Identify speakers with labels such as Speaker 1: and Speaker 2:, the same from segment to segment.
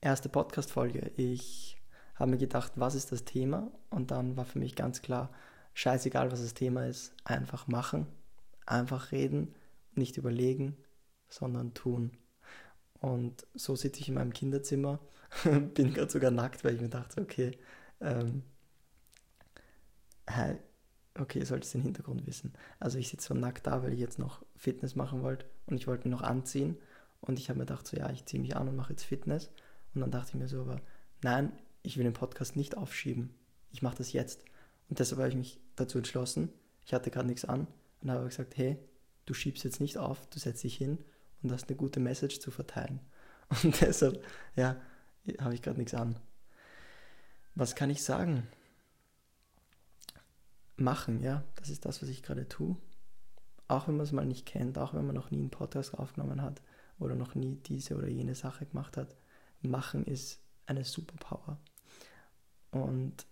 Speaker 1: erste Podcast-Folge. Ich habe mir gedacht, was ist das Thema? Und dann war für mich ganz klar, scheißegal, was das Thema ist, einfach machen, einfach reden, nicht überlegen, sondern tun. Und so sitze ich in meinem Kinderzimmer, bin gerade sogar nackt, weil ich mir dachte, okay, ähm, okay, solltest den Hintergrund wissen. Also ich sitze so nackt da, weil ich jetzt noch Fitness machen wollte und ich wollte mich noch anziehen und ich habe mir gedacht, so ja, ich ziehe mich an und mache jetzt Fitness und dann dachte ich mir so, aber nein, ich will den Podcast nicht aufschieben. Ich mache das jetzt. Und deshalb habe ich mich dazu entschlossen. Ich hatte gerade nichts an und habe gesagt, hey, du schiebst jetzt nicht auf, du setzt dich hin und hast eine gute Message zu verteilen. Und deshalb, ja, habe ich gerade nichts an. Was kann ich sagen? Machen, ja, das ist das, was ich gerade tue. Auch wenn man es mal nicht kennt, auch wenn man noch nie einen Podcast aufgenommen hat oder noch nie diese oder jene Sache gemacht hat. Machen ist eine Superpower. Und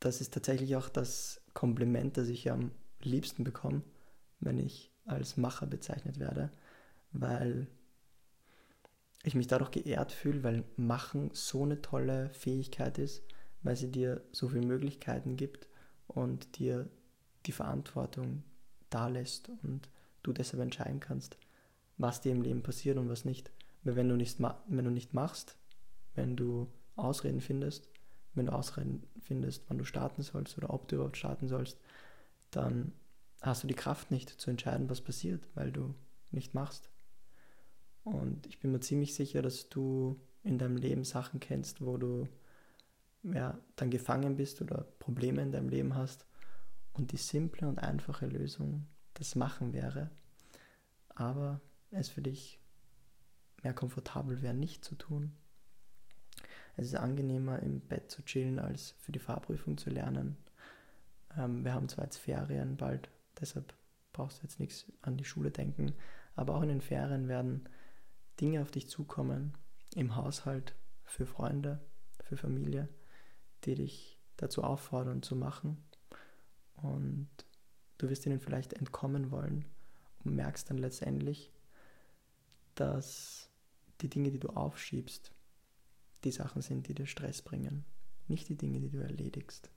Speaker 1: das ist tatsächlich auch das Kompliment, das ich am liebsten bekomme, wenn ich als Macher bezeichnet werde, weil ich mich dadurch geehrt fühle, weil Machen so eine tolle Fähigkeit ist, weil sie dir so viele Möglichkeiten gibt und dir die Verantwortung da lässt und du deshalb entscheiden kannst, was dir im Leben passiert und was nicht. Wenn du nicht, wenn du nicht machst, wenn du Ausreden findest, wenn du Ausreden findest, wann du starten sollst oder ob du überhaupt starten sollst, dann hast du die Kraft nicht zu entscheiden, was passiert, weil du nicht machst. Und ich bin mir ziemlich sicher, dass du in deinem Leben Sachen kennst, wo du ja, dann gefangen bist oder Probleme in deinem Leben hast und die simple und einfache Lösung das Machen wäre, aber es für dich mehr komfortabel wäre, nicht zu tun. Es ist angenehmer, im Bett zu chillen, als für die Fahrprüfung zu lernen. Ähm, wir haben zwar jetzt Ferien bald, deshalb brauchst du jetzt nichts an die Schule denken, aber auch in den Ferien werden Dinge auf dich zukommen, im Haushalt, für Freunde, für Familie, die dich dazu auffordern zu machen. Und du wirst ihnen vielleicht entkommen wollen und merkst dann letztendlich, dass die Dinge, die du aufschiebst, die Sachen sind, die dir Stress bringen, nicht die Dinge, die du erledigst.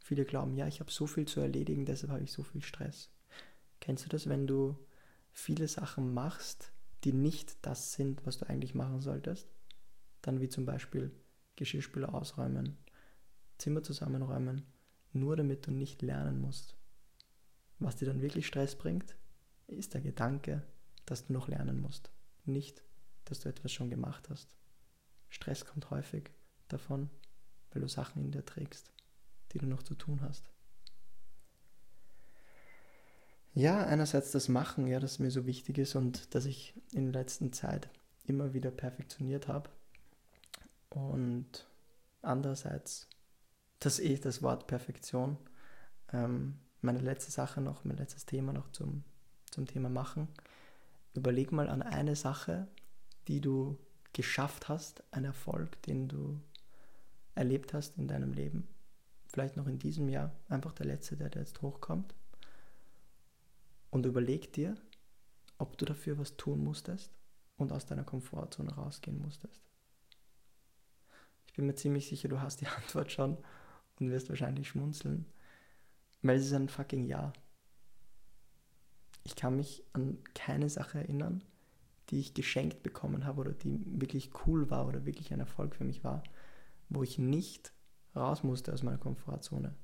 Speaker 1: Viele glauben, ja, ich habe so viel zu erledigen, deshalb habe ich so viel Stress. Kennst du das, wenn du viele Sachen machst, die nicht das sind, was du eigentlich machen solltest? Dann wie zum Beispiel Geschirrspüler ausräumen, Zimmer zusammenräumen, nur damit du nicht lernen musst. Was dir dann wirklich Stress bringt, ist der Gedanke, dass du noch lernen musst, nicht, dass du etwas schon gemacht hast. Stress kommt häufig davon, weil du Sachen in dir trägst, die du noch zu tun hast. Ja, einerseits das Machen, ja, das mir so wichtig ist und das ich in der letzten Zeit immer wieder perfektioniert habe. Und andererseits das eh das Wort Perfektion. Ähm, meine letzte Sache noch, mein letztes Thema noch zum, zum Thema Machen. Überleg mal an eine Sache, die du geschafft hast, ein Erfolg, den du erlebt hast in deinem Leben, vielleicht noch in diesem Jahr, einfach der letzte, der jetzt hochkommt, und überleg dir, ob du dafür was tun musstest und aus deiner Komfortzone rausgehen musstest. Ich bin mir ziemlich sicher, du hast die Antwort schon und wirst wahrscheinlich schmunzeln, weil es ist ein fucking Ja. Ich kann mich an keine Sache erinnern, die ich geschenkt bekommen habe oder die wirklich cool war oder wirklich ein Erfolg für mich war, wo ich nicht raus musste aus meiner Komfortzone,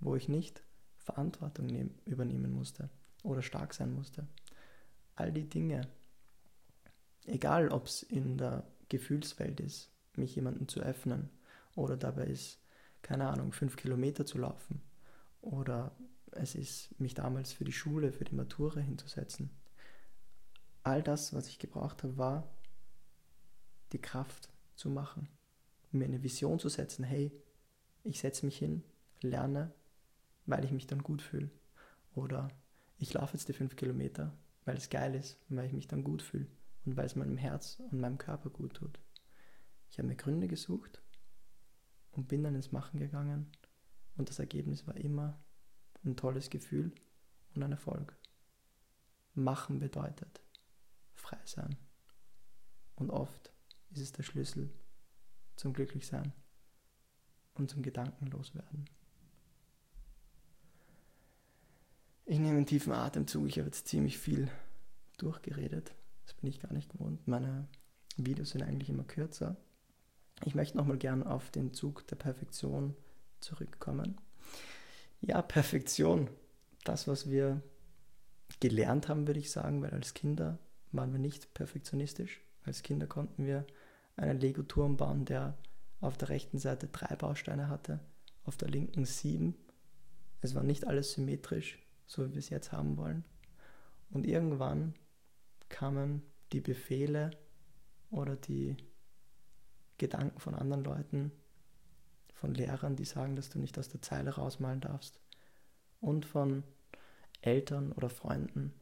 Speaker 1: wo ich nicht Verantwortung nehm, übernehmen musste oder stark sein musste. All die Dinge, egal ob es in der Gefühlswelt ist, mich jemandem zu öffnen oder dabei ist, keine Ahnung, fünf Kilometer zu laufen oder es ist, mich damals für die Schule, für die Matura hinzusetzen all das, was ich gebraucht habe, war die Kraft zu machen, mir eine Vision zu setzen, hey, ich setze mich hin, lerne, weil ich mich dann gut fühle. Oder ich laufe jetzt die fünf Kilometer, weil es geil ist und weil ich mich dann gut fühle und weil es meinem Herz und meinem Körper gut tut. Ich habe mir Gründe gesucht und bin dann ins Machen gegangen und das Ergebnis war immer ein tolles Gefühl und ein Erfolg. Machen bedeutet, frei sein. Und oft ist es der Schlüssel zum Glücklichsein und zum Gedankenloswerden. Ich nehme einen tiefen Atemzug. Ich habe jetzt ziemlich viel durchgeredet. Das bin ich gar nicht gewohnt. Meine Videos sind eigentlich immer kürzer. Ich möchte nochmal gern auf den Zug der Perfektion zurückkommen. Ja, Perfektion. Das, was wir gelernt haben, würde ich sagen, weil als Kinder waren wir nicht perfektionistisch. Als Kinder konnten wir einen Lego-Turm bauen, der auf der rechten Seite drei Bausteine hatte, auf der linken sieben. Es war nicht alles symmetrisch, so wie wir es jetzt haben wollen. Und irgendwann kamen die Befehle oder die Gedanken von anderen Leuten, von Lehrern, die sagen, dass du nicht aus der Zeile rausmalen darfst. Und von Eltern oder Freunden,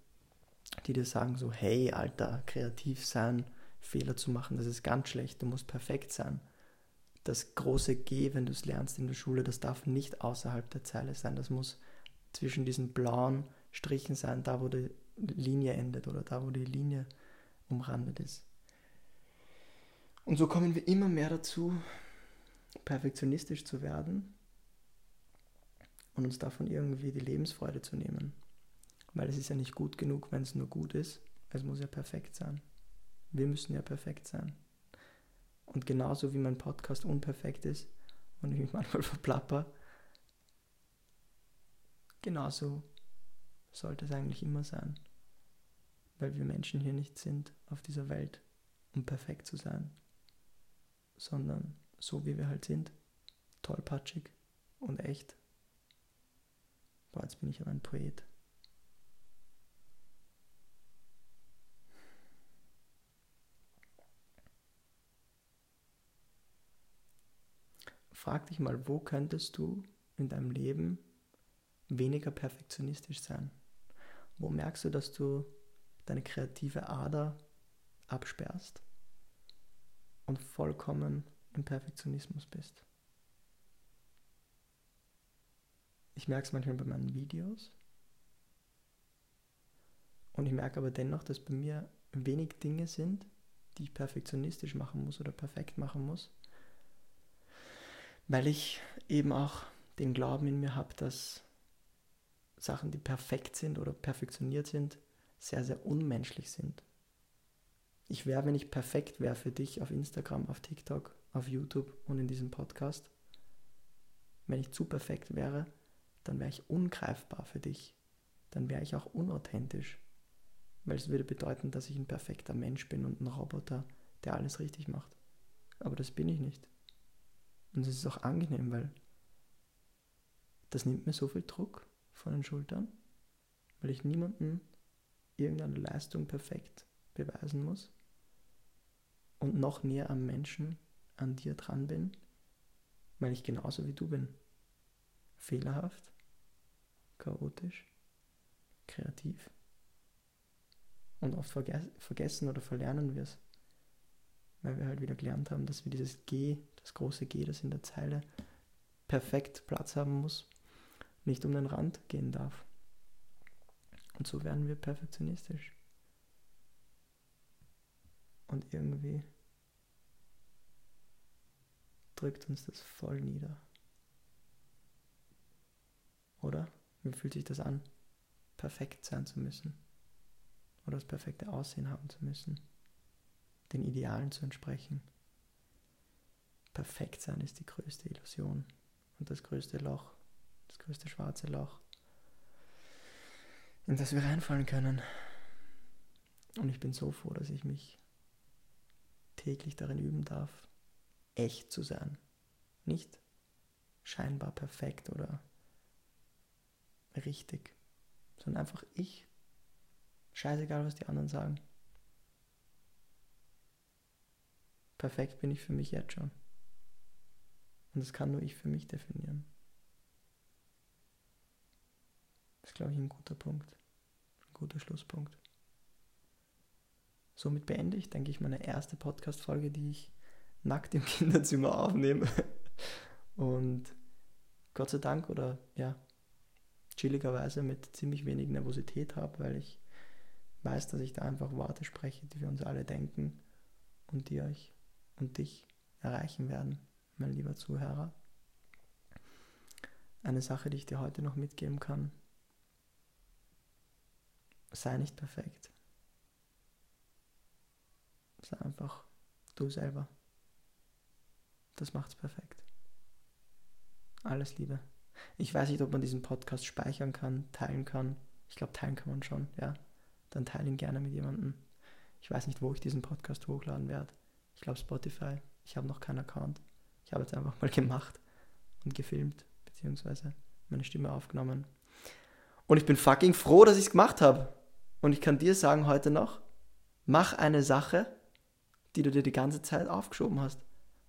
Speaker 1: die dir sagen so, hey Alter, kreativ sein, Fehler zu machen, das ist ganz schlecht, du musst perfekt sein. Das große G, wenn du es lernst in der Schule, das darf nicht außerhalb der Zeile sein, das muss zwischen diesen blauen Strichen sein, da wo die Linie endet oder da wo die Linie umrandet ist. Und so kommen wir immer mehr dazu, perfektionistisch zu werden und uns davon irgendwie die Lebensfreude zu nehmen. Weil es ist ja nicht gut genug, wenn es nur gut ist. Es muss ja perfekt sein. Wir müssen ja perfekt sein. Und genauso wie mein Podcast unperfekt ist und ich mich manchmal verplapper, genauso sollte es eigentlich immer sein. Weil wir Menschen hier nicht sind auf dieser Welt, um perfekt zu sein, sondern so wie wir halt sind, tollpatschig und echt. Boah, jetzt bin ich aber ein Poet. Frag dich mal, wo könntest du in deinem Leben weniger perfektionistisch sein? Wo merkst du, dass du deine kreative Ader absperrst und vollkommen im Perfektionismus bist? Ich merke es manchmal bei meinen Videos. Und ich merke aber dennoch, dass bei mir wenig Dinge sind, die ich perfektionistisch machen muss oder perfekt machen muss. Weil ich eben auch den Glauben in mir habe, dass Sachen, die perfekt sind oder perfektioniert sind, sehr, sehr unmenschlich sind. Ich wäre, wenn ich perfekt wäre für dich auf Instagram, auf TikTok, auf YouTube und in diesem Podcast, wenn ich zu perfekt wäre, dann wäre ich ungreifbar für dich. Dann wäre ich auch unauthentisch. Weil es würde bedeuten, dass ich ein perfekter Mensch bin und ein Roboter, der alles richtig macht. Aber das bin ich nicht. Und es ist auch angenehm, weil das nimmt mir so viel Druck von den Schultern, weil ich niemandem irgendeine Leistung perfekt beweisen muss und noch näher am Menschen, an dir dran bin, weil ich genauso wie du bin. Fehlerhaft, chaotisch, kreativ. Und oft vergessen oder verlernen wir es, weil wir halt wieder gelernt haben, dass wir dieses G, das große G, das in der Zeile perfekt Platz haben muss, nicht um den Rand gehen darf. Und so werden wir perfektionistisch. Und irgendwie drückt uns das voll nieder. Oder? Wie fühlt sich das an, perfekt sein zu müssen? Oder das perfekte Aussehen haben zu müssen? Den Idealen zu entsprechen? Perfekt sein ist die größte Illusion und das größte Loch, das größte schwarze Loch, in das wir reinfallen können. Und ich bin so froh, dass ich mich täglich darin üben darf, echt zu sein. Nicht scheinbar perfekt oder richtig, sondern einfach ich. Scheißegal, was die anderen sagen. Perfekt bin ich für mich jetzt schon. Und das kann nur ich für mich definieren. Das ist, glaube ich, ein guter Punkt. Ein guter Schlusspunkt. Somit beende ich, denke ich, meine erste Podcast-Folge, die ich nackt im Kinderzimmer aufnehme. Und Gott sei Dank oder ja, chilligerweise mit ziemlich wenig Nervosität habe, weil ich weiß, dass ich da einfach Worte spreche, die wir uns alle denken und die euch und dich erreichen werden, mein lieber Zuhörer. Eine Sache, die ich dir heute noch mitgeben kann. Sei nicht perfekt. Sei einfach du selber. Das macht's perfekt. Alles Liebe. Ich weiß nicht, ob man diesen Podcast speichern kann, teilen kann. Ich glaube, teilen kann man schon, ja. Dann teile ihn gerne mit jemandem. Ich weiß nicht, wo ich diesen Podcast hochladen werde. Ich glaube Spotify. Ich habe noch keinen Account. Ich habe jetzt einfach mal gemacht und gefilmt, beziehungsweise meine Stimme aufgenommen. Und ich bin fucking froh, dass ich es gemacht habe. Und ich kann dir sagen heute noch, mach eine Sache, die du dir die ganze Zeit aufgeschoben hast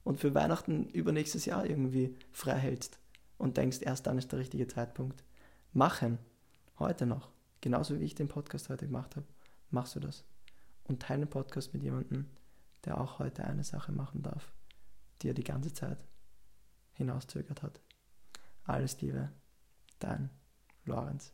Speaker 1: und für Weihnachten übernächstes Jahr irgendwie frei hältst und denkst, erst dann ist der richtige Zeitpunkt. Machen. Heute noch. Genauso wie ich den Podcast heute gemacht habe, machst du das. Und teile den Podcast mit jemandem, der auch heute eine Sache machen darf, die er die ganze Zeit hinauszögert hat. Alles Liebe, dein Lorenz.